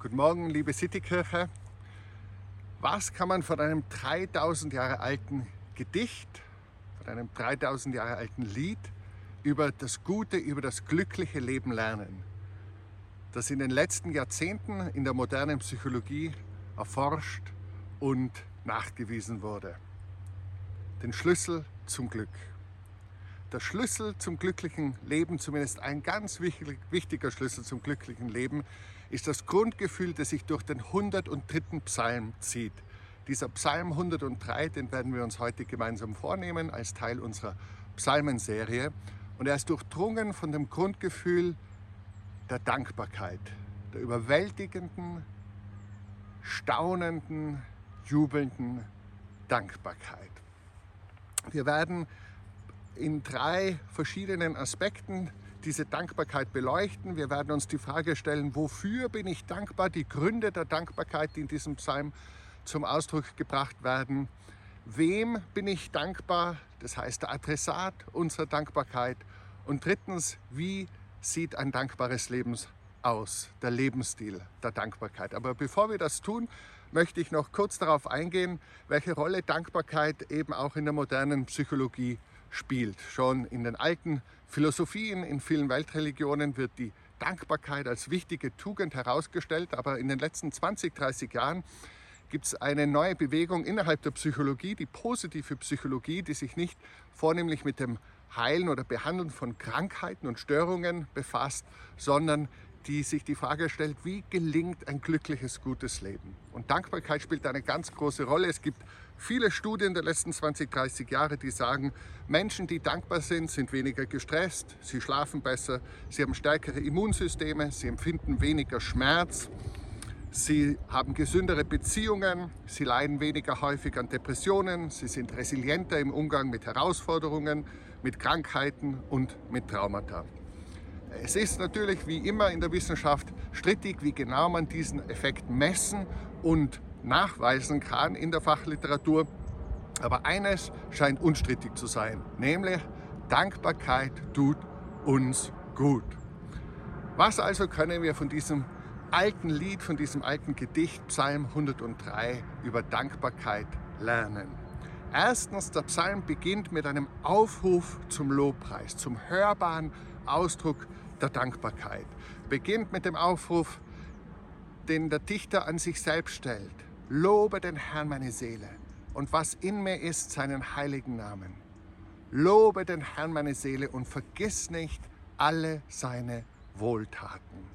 Guten Morgen, liebe Citykirche. Was kann man von einem 3000 Jahre alten Gedicht, von einem 3000 Jahre alten Lied über das gute, über das glückliche Leben lernen, das in den letzten Jahrzehnten in der modernen Psychologie erforscht und nachgewiesen wurde? Den Schlüssel zum Glück. Der Schlüssel zum glücklichen Leben, zumindest ein ganz wichtiger Schlüssel zum glücklichen Leben, ist das Grundgefühl, das sich durch den 103. Psalm zieht. Dieser Psalm 103, den werden wir uns heute gemeinsam vornehmen als Teil unserer Psalmenserie. Und er ist durchdrungen von dem Grundgefühl der Dankbarkeit, der überwältigenden, staunenden, jubelnden Dankbarkeit. Wir werden in drei verschiedenen Aspekten diese Dankbarkeit beleuchten. Wir werden uns die Frage stellen, wofür bin ich dankbar? Die Gründe der Dankbarkeit, die in diesem Psalm zum Ausdruck gebracht werden. Wem bin ich dankbar? Das heißt der Adressat unserer Dankbarkeit. Und drittens, wie sieht ein dankbares Leben aus? Der Lebensstil der Dankbarkeit. Aber bevor wir das tun, möchte ich noch kurz darauf eingehen, welche Rolle Dankbarkeit eben auch in der modernen Psychologie spielt. Schon in den alten Philosophien, in vielen Weltreligionen wird die Dankbarkeit als wichtige Tugend herausgestellt, aber in den letzten 20, 30 Jahren gibt es eine neue Bewegung innerhalb der Psychologie, die positive Psychologie, die sich nicht vornehmlich mit dem Heilen oder Behandeln von Krankheiten und Störungen befasst, sondern die sich die Frage stellt, wie gelingt ein glückliches, gutes Leben? Und Dankbarkeit spielt eine ganz große Rolle. Es gibt viele Studien der letzten 20, 30 Jahre, die sagen, Menschen, die dankbar sind, sind weniger gestresst, sie schlafen besser, sie haben stärkere Immunsysteme, sie empfinden weniger Schmerz, sie haben gesündere Beziehungen, sie leiden weniger häufig an Depressionen, sie sind resilienter im Umgang mit Herausforderungen, mit Krankheiten und mit Traumata. Es ist natürlich wie immer in der Wissenschaft strittig, wie genau man diesen Effekt messen und nachweisen kann in der Fachliteratur. Aber eines scheint unstrittig zu sein, nämlich Dankbarkeit tut uns gut. Was also können wir von diesem alten Lied, von diesem alten Gedicht Psalm 103 über Dankbarkeit lernen? Erstens, der Psalm beginnt mit einem Aufruf zum Lobpreis, zum hörbaren Ausdruck der Dankbarkeit. Beginnt mit dem Aufruf, den der Dichter an sich selbst stellt. Lobe den Herrn meine Seele und was in mir ist, seinen heiligen Namen. Lobe den Herrn meine Seele und vergiss nicht alle seine Wohltaten.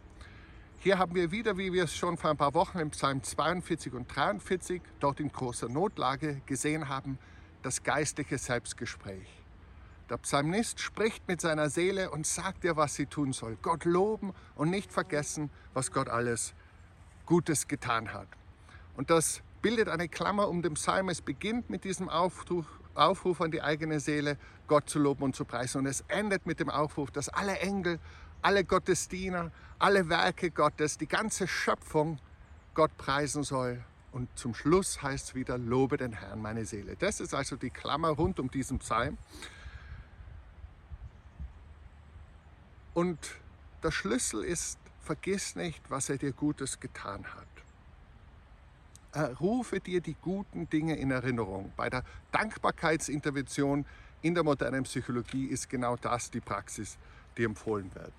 Hier haben wir wieder, wie wir es schon vor ein paar Wochen im Psalm 42 und 43, dort in großer Notlage gesehen haben, das geistliche Selbstgespräch. Der Psalmist spricht mit seiner Seele und sagt ihr, was sie tun soll. Gott loben und nicht vergessen, was Gott alles Gutes getan hat. Und das bildet eine Klammer um den Psalm. Es beginnt mit diesem Aufruf, Aufruf an die eigene Seele, Gott zu loben und zu preisen. Und es endet mit dem Aufruf, dass alle Engel, alle Gottesdiener, alle Werke Gottes, die ganze Schöpfung Gott preisen soll. Und zum Schluss heißt es wieder, lobe den Herrn meine Seele. Das ist also die Klammer rund um diesen Psalm. Und der Schlüssel ist, vergiss nicht, was er dir Gutes getan hat. Rufe dir die guten Dinge in Erinnerung. Bei der Dankbarkeitsintervention in der modernen Psychologie ist genau das die Praxis, die empfohlen wird.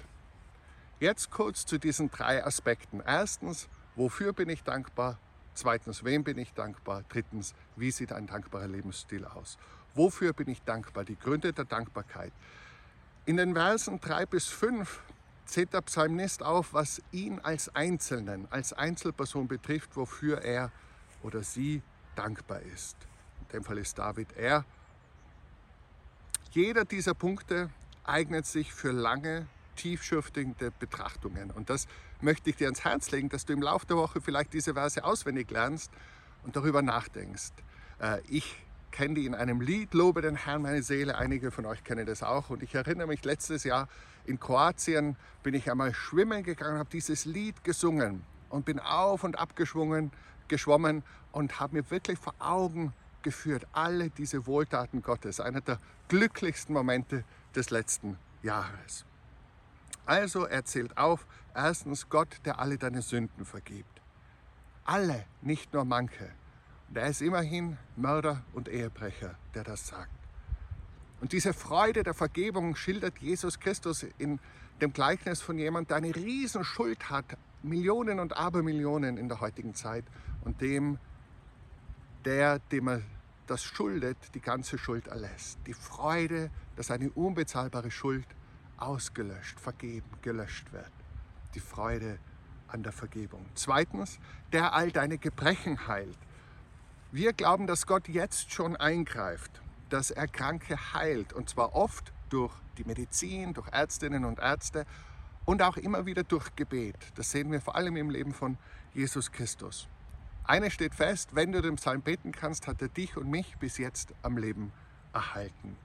Jetzt kurz zu diesen drei Aspekten. Erstens, wofür bin ich dankbar? Zweitens, wem bin ich dankbar? Drittens, wie sieht ein dankbarer Lebensstil aus? Wofür bin ich dankbar? Die Gründe der Dankbarkeit. In den Versen 3 bis 5 zählt der Psalmist auf, was ihn als Einzelnen, als Einzelperson betrifft, wofür er oder sie dankbar ist. In dem Fall ist David er. Jeder dieser Punkte eignet sich für lange, tiefschürfende Betrachtungen. Und das möchte ich dir ans Herz legen, dass du im Laufe der Woche vielleicht diese Verse auswendig lernst und darüber nachdenkst. Äh, ich kenne die in einem Lied, Lobe den Herrn meine Seele. Einige von euch kennen das auch. Und ich erinnere mich, letztes Jahr in Kroatien bin ich einmal schwimmen gegangen, habe dieses Lied gesungen und bin auf und ab geschwungen, geschwommen und habe mir wirklich vor Augen geführt, alle diese Wohltaten Gottes. Einer der glücklichsten Momente des letzten Jahres. Also er zählt auf, erstens Gott, der alle deine Sünden vergibt. Alle, nicht nur manche. Und er ist immerhin Mörder und Ehebrecher, der das sagt. Und diese Freude der Vergebung schildert Jesus Christus in dem Gleichnis von jemandem, der eine riesen Schuld hat, Millionen und Abermillionen in der heutigen Zeit und dem, der, dem er das schuldet, die ganze Schuld erlässt. Die Freude, dass eine unbezahlbare Schuld ausgelöscht, vergeben, gelöscht wird. Die Freude an der Vergebung. Zweitens, der all deine Gebrechen heilt. Wir glauben, dass Gott jetzt schon eingreift, dass er Kranke heilt und zwar oft durch die Medizin, durch Ärztinnen und Ärzte und auch immer wieder durch Gebet. Das sehen wir vor allem im Leben von Jesus Christus. Eines steht fest, wenn du den Psalm beten kannst, hat er dich und mich bis jetzt am Leben erhalten.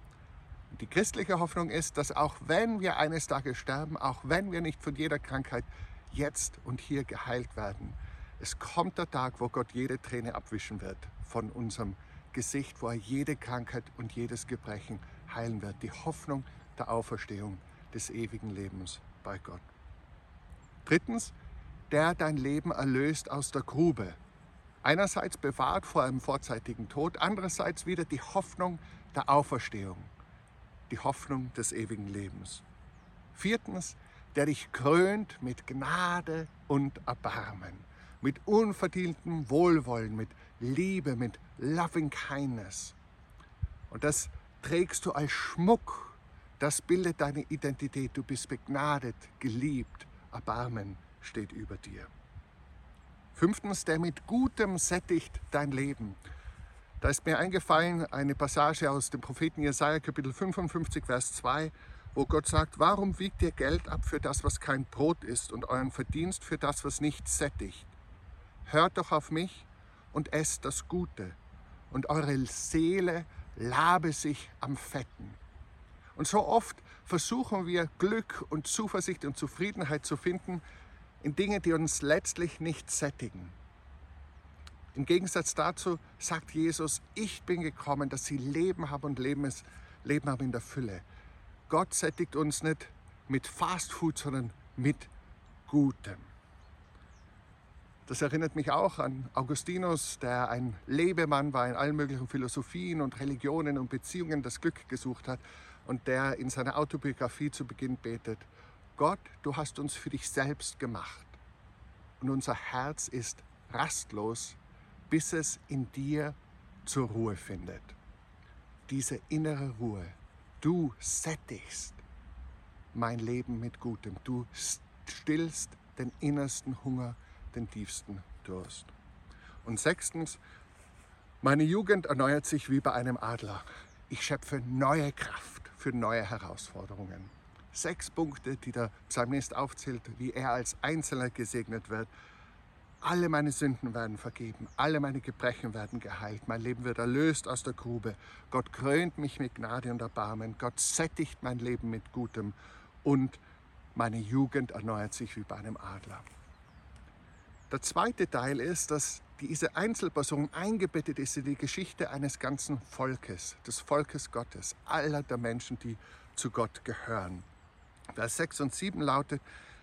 Die christliche Hoffnung ist, dass auch wenn wir eines Tages sterben, auch wenn wir nicht von jeder Krankheit jetzt und hier geheilt werden, es kommt der Tag, wo Gott jede Träne abwischen wird von unserem Gesicht, wo er jede Krankheit und jedes Gebrechen heilen wird. Die Hoffnung der Auferstehung des ewigen Lebens bei Gott. Drittens, der dein Leben erlöst aus der Grube. Einerseits bewahrt vor einem vorzeitigen Tod, andererseits wieder die Hoffnung der Auferstehung die Hoffnung des ewigen Lebens. Viertens, der dich krönt mit Gnade und Erbarmen, mit unverdientem Wohlwollen, mit Liebe, mit loving kindness. Und das trägst du als Schmuck. Das bildet deine Identität. Du bist begnadet, geliebt. Erbarmen steht über dir. Fünftens, der mit Gutem sättigt dein Leben. Da ist mir eingefallen eine Passage aus dem Propheten Jesaja, Kapitel 55, Vers 2, wo Gott sagt: Warum wiegt ihr Geld ab für das, was kein Brot ist, und euren Verdienst für das, was nicht sättigt? Hört doch auf mich und esst das Gute, und eure Seele labe sich am Fetten. Und so oft versuchen wir Glück und Zuversicht und Zufriedenheit zu finden in Dingen, die uns letztlich nicht sättigen. Im Gegensatz dazu sagt Jesus, ich bin gekommen, dass sie Leben haben und Leben, ist, Leben haben in der Fülle. Gott sättigt uns nicht mit Fast Food, sondern mit Gutem. Das erinnert mich auch an Augustinus, der ein Lebemann war in allen möglichen Philosophien und Religionen und Beziehungen das Glück gesucht hat und der in seiner Autobiografie zu Beginn betet, Gott, du hast uns für dich selbst gemacht und unser Herz ist rastlos bis es in dir zur Ruhe findet. Diese innere Ruhe. Du sättigst mein Leben mit Gutem. Du stillst den innersten Hunger, den tiefsten Durst. Und sechstens, meine Jugend erneuert sich wie bei einem Adler. Ich schöpfe neue Kraft für neue Herausforderungen. Sechs Punkte, die der Psalmist aufzählt, wie er als Einzelner gesegnet wird alle meine Sünden werden vergeben, alle meine Gebrechen werden geheilt, mein Leben wird erlöst aus der Grube. Gott krönt mich mit Gnade und Erbarmen, Gott sättigt mein Leben mit Gutem und meine Jugend erneuert sich wie bei einem Adler. Der zweite Teil ist, dass diese Einzelperson eingebettet ist in die Geschichte eines ganzen Volkes, des Volkes Gottes, aller der Menschen, die zu Gott gehören. Vers 6 und 7 lautet,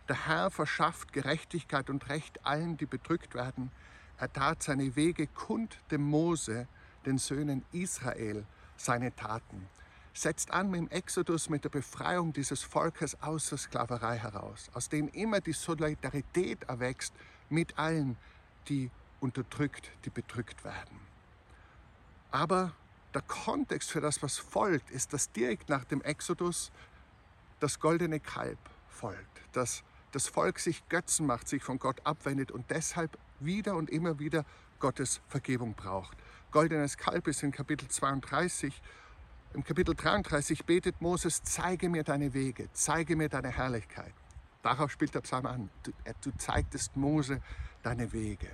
der Herr verschafft Gerechtigkeit und Recht allen, die bedrückt werden. Er tat seine Wege kund dem Mose, den Söhnen Israel, seine Taten. Setzt an mit dem Exodus, mit der Befreiung dieses Volkes aus der Sklaverei heraus, aus dem immer die Solidarität erwächst mit allen, die unterdrückt, die bedrückt werden. Aber der Kontext für das, was folgt, ist, dass direkt nach dem Exodus das goldene Kalb folgt, das das Volk sich Götzen macht, sich von Gott abwendet und deshalb wieder und immer wieder Gottes Vergebung braucht. Goldenes Kalb ist in Kapitel 32. Im Kapitel 33 betet Moses, zeige mir deine Wege, zeige mir deine Herrlichkeit. Darauf spielt der Psalm an. Du, du zeigtest Mose deine Wege.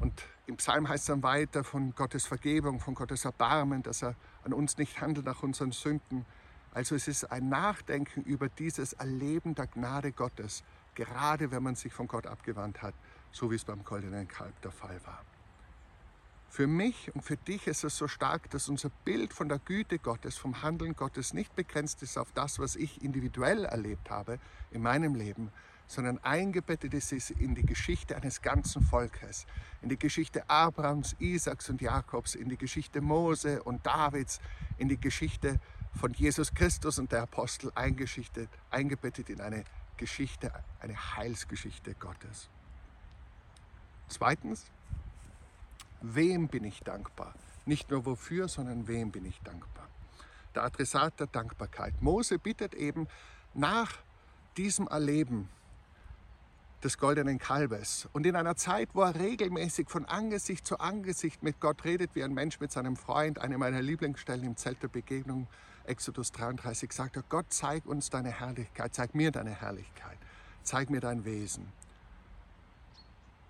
Und im Psalm heißt es dann weiter von Gottes Vergebung, von Gottes Erbarmen, dass er an uns nicht handelt nach unseren Sünden, also es ist ein Nachdenken über dieses Erleben der Gnade Gottes, gerade wenn man sich von Gott abgewandt hat, so wie es beim goldenen Kalb der Fall war. Für mich und für dich ist es so stark, dass unser Bild von der Güte Gottes, vom Handeln Gottes nicht begrenzt ist auf das, was ich individuell erlebt habe in meinem Leben, sondern eingebettet ist es in die Geschichte eines ganzen Volkes, in die Geschichte Abrahams, Isaaks und Jakobs, in die Geschichte Mose und Davids, in die Geschichte von Jesus Christus und der Apostel eingebettet in eine Geschichte, eine Heilsgeschichte Gottes. Zweitens, wem bin ich dankbar? Nicht nur wofür, sondern wem bin ich dankbar? Der Adressat der Dankbarkeit. Mose bittet eben nach diesem Erleben des goldenen Kalbes. Und in einer Zeit, wo er regelmäßig von Angesicht zu Angesicht mit Gott redet, wie ein Mensch mit seinem Freund, eine meiner Lieblingsstellen im Zelt der Begegnung, Exodus 33, sagt er, Gott, zeig uns deine Herrlichkeit, zeig mir deine Herrlichkeit, zeig mir dein Wesen.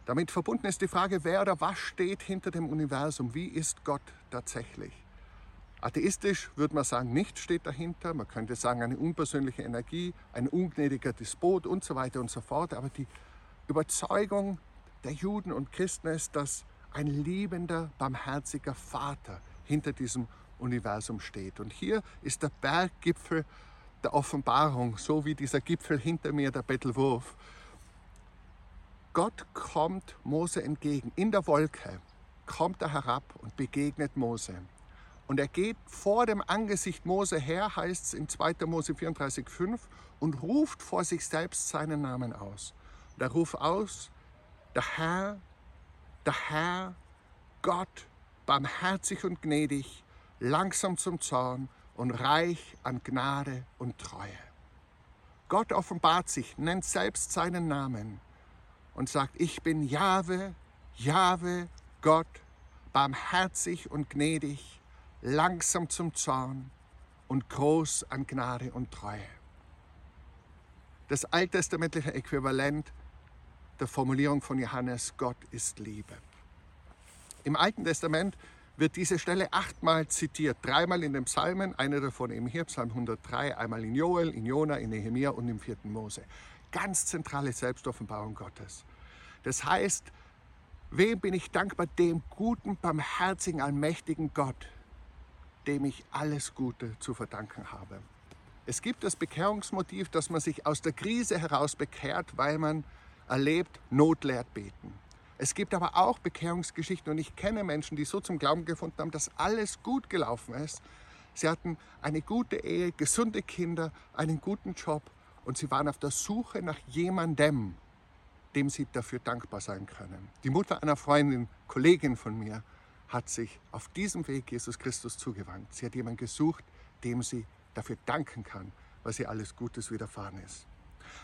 Damit verbunden ist die Frage, wer oder was steht hinter dem Universum, wie ist Gott tatsächlich? Atheistisch würde man sagen, nichts steht dahinter. Man könnte sagen, eine unpersönliche Energie, ein ungnädiger Despot und so weiter und so fort. Aber die Überzeugung der Juden und Christen ist, dass ein liebender, barmherziger Vater hinter diesem Universum steht. Und hier ist der Berggipfel der Offenbarung, so wie dieser Gipfel hinter mir, der Bettelwurf. Gott kommt Mose entgegen. In der Wolke kommt er herab und begegnet Mose. Und er geht vor dem Angesicht Mose her, heißt es in 2. Mose 34,5, und ruft vor sich selbst seinen Namen aus. Und er ruft aus, der Herr, der Herr, Gott, barmherzig und gnädig, langsam zum Zorn und reich an Gnade und Treue. Gott offenbart sich, nennt selbst seinen Namen und sagt, ich bin Jahwe, Jahwe, Gott, barmherzig und gnädig, langsam zum Zorn und groß an Gnade und Treue. Das alttestamentliche Äquivalent der Formulierung von Johannes, Gott ist Liebe. Im Alten Testament wird diese Stelle achtmal zitiert, dreimal in den Psalmen, einer davon eben hier, Psalm 103, einmal in Joel, in Jona, in Nehemia und im vierten Mose. Ganz zentrale Selbstoffenbarung Gottes. Das heißt, wem bin ich dankbar? Dem guten, barmherzigen, allmächtigen Gott, dem ich alles Gute zu verdanken habe. Es gibt das Bekehrungsmotiv, dass man sich aus der Krise heraus bekehrt, weil man erlebt, Not lehrt beten. Es gibt aber auch Bekehrungsgeschichten und ich kenne Menschen, die so zum Glauben gefunden haben, dass alles gut gelaufen ist. Sie hatten eine gute Ehe, gesunde Kinder, einen guten Job und sie waren auf der Suche nach jemandem, dem sie dafür dankbar sein können. Die Mutter einer Freundin, Kollegin von mir, hat sich auf diesem Weg Jesus Christus zugewandt. Sie hat jemanden gesucht, dem sie dafür danken kann, was ihr alles Gutes widerfahren ist.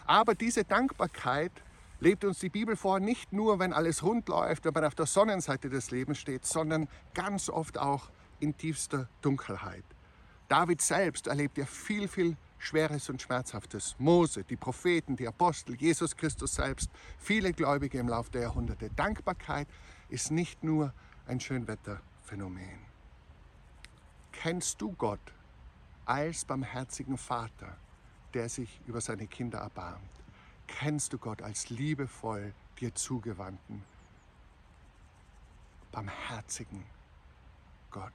Aber diese Dankbarkeit lebt uns die Bibel vor, nicht nur, wenn alles rund läuft, wenn man auf der Sonnenseite des Lebens steht, sondern ganz oft auch in tiefster Dunkelheit. David selbst erlebt ja viel, viel Schweres und Schmerzhaftes. Mose, die Propheten, die Apostel, Jesus Christus selbst, viele Gläubige im Laufe der Jahrhunderte. Dankbarkeit ist nicht nur ein Schönwetterphänomen. Kennst du Gott als barmherzigen Vater, der sich über seine Kinder erbarmt? Kennst du Gott als liebevoll dir zugewandten, barmherzigen Gott?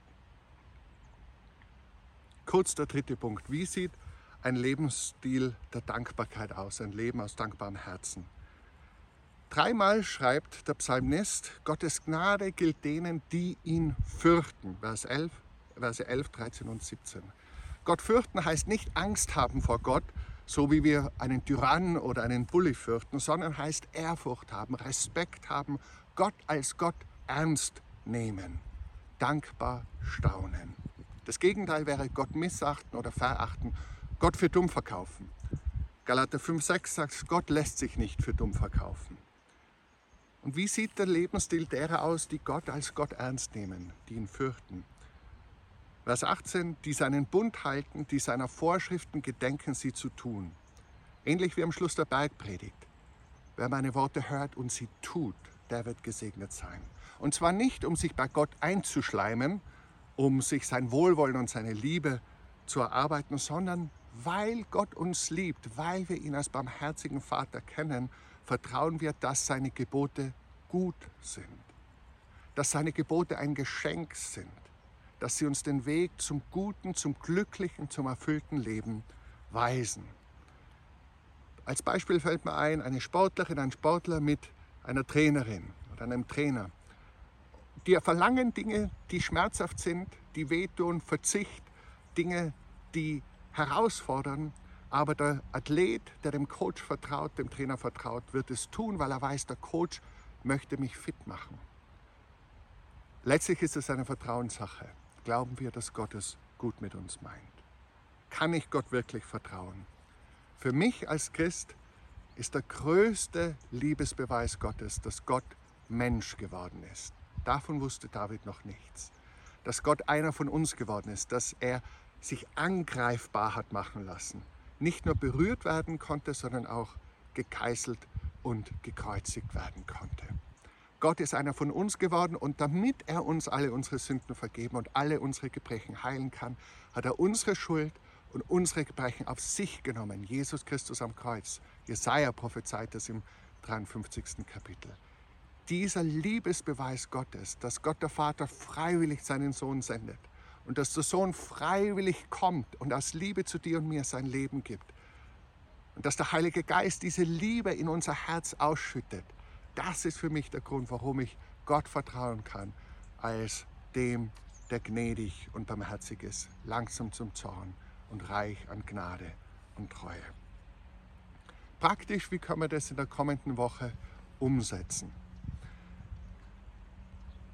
Kurz der dritte Punkt. Wie sieht ein Lebensstil der Dankbarkeit aus, ein Leben aus dankbarem Herzen? Dreimal schreibt der Psalmist, Gottes Gnade gilt denen, die ihn fürchten. Vers 11, Verse 11, 13 und 17. Gott fürchten heißt nicht Angst haben vor Gott, so wie wir einen Tyrannen oder einen Bully fürchten, sondern heißt Ehrfurcht haben, Respekt haben, Gott als Gott ernst nehmen, dankbar staunen. Das Gegenteil wäre Gott missachten oder verachten, Gott für dumm verkaufen. Galater 5,6 sagt, Gott lässt sich nicht für dumm verkaufen. Und wie sieht der Lebensstil derer aus, die Gott als Gott ernst nehmen, die ihn fürchten? Vers 18, die seinen Bund halten, die seiner Vorschriften gedenken, sie zu tun. Ähnlich wie am Schluss der Bergpredigt. Wer meine Worte hört und sie tut, der wird gesegnet sein. Und zwar nicht, um sich bei Gott einzuschleimen, um sich sein Wohlwollen und seine Liebe zu erarbeiten, sondern weil Gott uns liebt, weil wir ihn als barmherzigen Vater kennen vertrauen wir, dass seine Gebote gut sind. dass seine Gebote ein Geschenk sind, dass sie uns den Weg zum guten, zum glücklichen, zum erfüllten Leben weisen. Als Beispiel fällt mir ein, eine Sportlerin, ein Sportler mit einer Trainerin oder einem Trainer. Die verlangen Dinge, die schmerzhaft sind, die wehtun, Verzicht, Dinge, die herausfordern. Aber der Athlet, der dem Coach vertraut, dem Trainer vertraut, wird es tun, weil er weiß, der Coach möchte mich fit machen. Letztlich ist es eine Vertrauenssache. Glauben wir, dass Gott es gut mit uns meint? Kann ich Gott wirklich vertrauen? Für mich als Christ ist der größte Liebesbeweis Gottes, dass Gott Mensch geworden ist. Davon wusste David noch nichts. Dass Gott einer von uns geworden ist, dass er sich angreifbar hat machen lassen. Nicht nur berührt werden konnte, sondern auch gekeißelt und gekreuzigt werden konnte. Gott ist einer von uns geworden und damit er uns alle unsere Sünden vergeben und alle unsere Gebrechen heilen kann, hat er unsere Schuld und unsere Gebrechen auf sich genommen. Jesus Christus am Kreuz. Jesaja prophezeit das im 53. Kapitel. Dieser Liebesbeweis Gottes, dass Gott der Vater freiwillig seinen Sohn sendet und dass der Sohn freiwillig kommt und aus Liebe zu dir und mir sein Leben gibt und dass der Heilige Geist diese Liebe in unser Herz ausschüttet, das ist für mich der Grund, warum ich Gott vertrauen kann als dem, der gnädig und barmherzig ist, langsam zum Zorn und reich an Gnade und Treue. Praktisch, wie können wir das in der kommenden Woche umsetzen?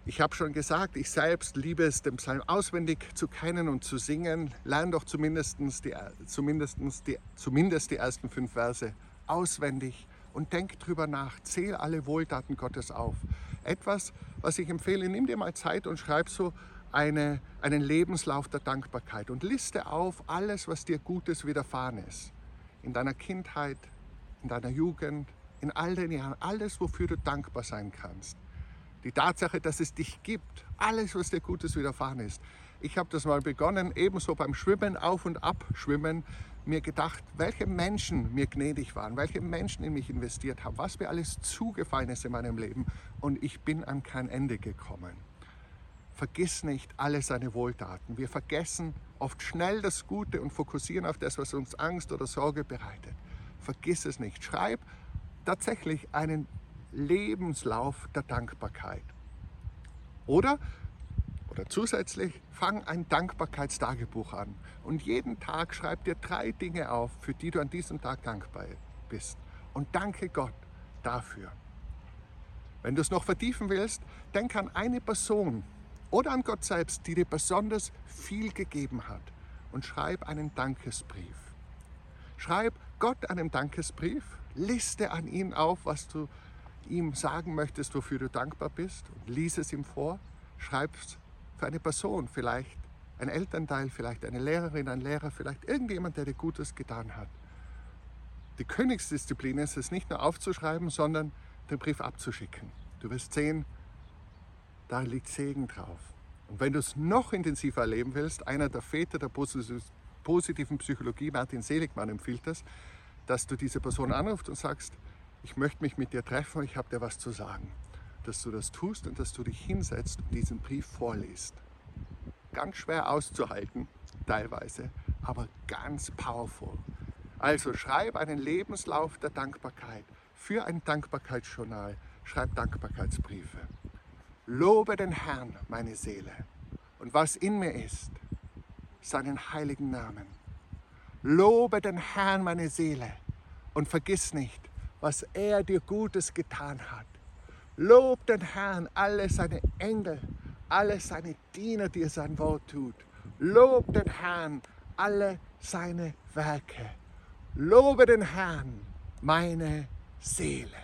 Ich habe schon gesagt, ich selbst liebe es, den Psalm auswendig zu kennen und zu singen. Lerne doch zumindest die, zumindest die, zumindest die ersten fünf Verse auswendig und denk drüber nach. Zähl alle Wohltaten Gottes auf. Etwas, was ich empfehle, nimm dir mal Zeit und schreib so eine, einen Lebenslauf der Dankbarkeit und liste auf alles, was dir Gutes widerfahren ist. In deiner Kindheit, in deiner Jugend, in all den Jahren, alles, wofür du dankbar sein kannst. Die Tatsache, dass es dich gibt, alles, was dir Gutes widerfahren ist. Ich habe das mal begonnen, ebenso beim Schwimmen, auf und ab schwimmen, mir gedacht, welche Menschen mir gnädig waren, welche Menschen in mich investiert haben, was mir alles zugefallen ist in meinem Leben. Und ich bin an kein Ende gekommen. Vergiss nicht alle seine Wohltaten. Wir vergessen oft schnell das Gute und fokussieren auf das, was uns Angst oder Sorge bereitet. Vergiss es nicht. Schreib tatsächlich einen Lebenslauf der Dankbarkeit. Oder, oder zusätzlich, fang ein Dankbarkeitstagebuch an und jeden Tag schreib dir drei Dinge auf, für die du an diesem Tag dankbar bist. Und danke Gott dafür. Wenn du es noch vertiefen willst, denk an eine Person, oder an Gott selbst, die dir besonders viel gegeben hat. Und schreib einen Dankesbrief. Schreib Gott einen Dankesbrief, liste an ihn auf, was du ihm sagen möchtest, wofür du dankbar bist lies es ihm vor. Schreib es für eine Person, vielleicht ein Elternteil, vielleicht eine Lehrerin, ein Lehrer, vielleicht irgendjemand, der dir Gutes getan hat. Die Königsdisziplin ist es nicht nur aufzuschreiben, sondern den Brief abzuschicken. Du wirst sehen, da liegt Segen drauf. Und wenn du es noch intensiver erleben willst, einer der Väter der positiven Psychologie, Martin Seligmann, empfiehlt das, dass du diese Person anrufst und sagst, ich möchte mich mit dir treffen, ich habe dir was zu sagen. Dass du das tust und dass du dich hinsetzt und diesen Brief vorliest. Ganz schwer auszuhalten, teilweise, aber ganz powerful. Also schreib einen Lebenslauf der Dankbarkeit für ein Dankbarkeitsjournal, schreib Dankbarkeitsbriefe. Lobe den Herrn, meine Seele, und was in mir ist, seinen heiligen Namen. Lobe den Herrn, meine Seele, und vergiss nicht, was er dir Gutes getan hat. Lob den Herrn, alle seine Engel, alle seine Diener, die er sein Wort tut. Lob den Herrn, alle seine Werke. Lobe den Herrn, meine Seele.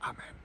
Amen.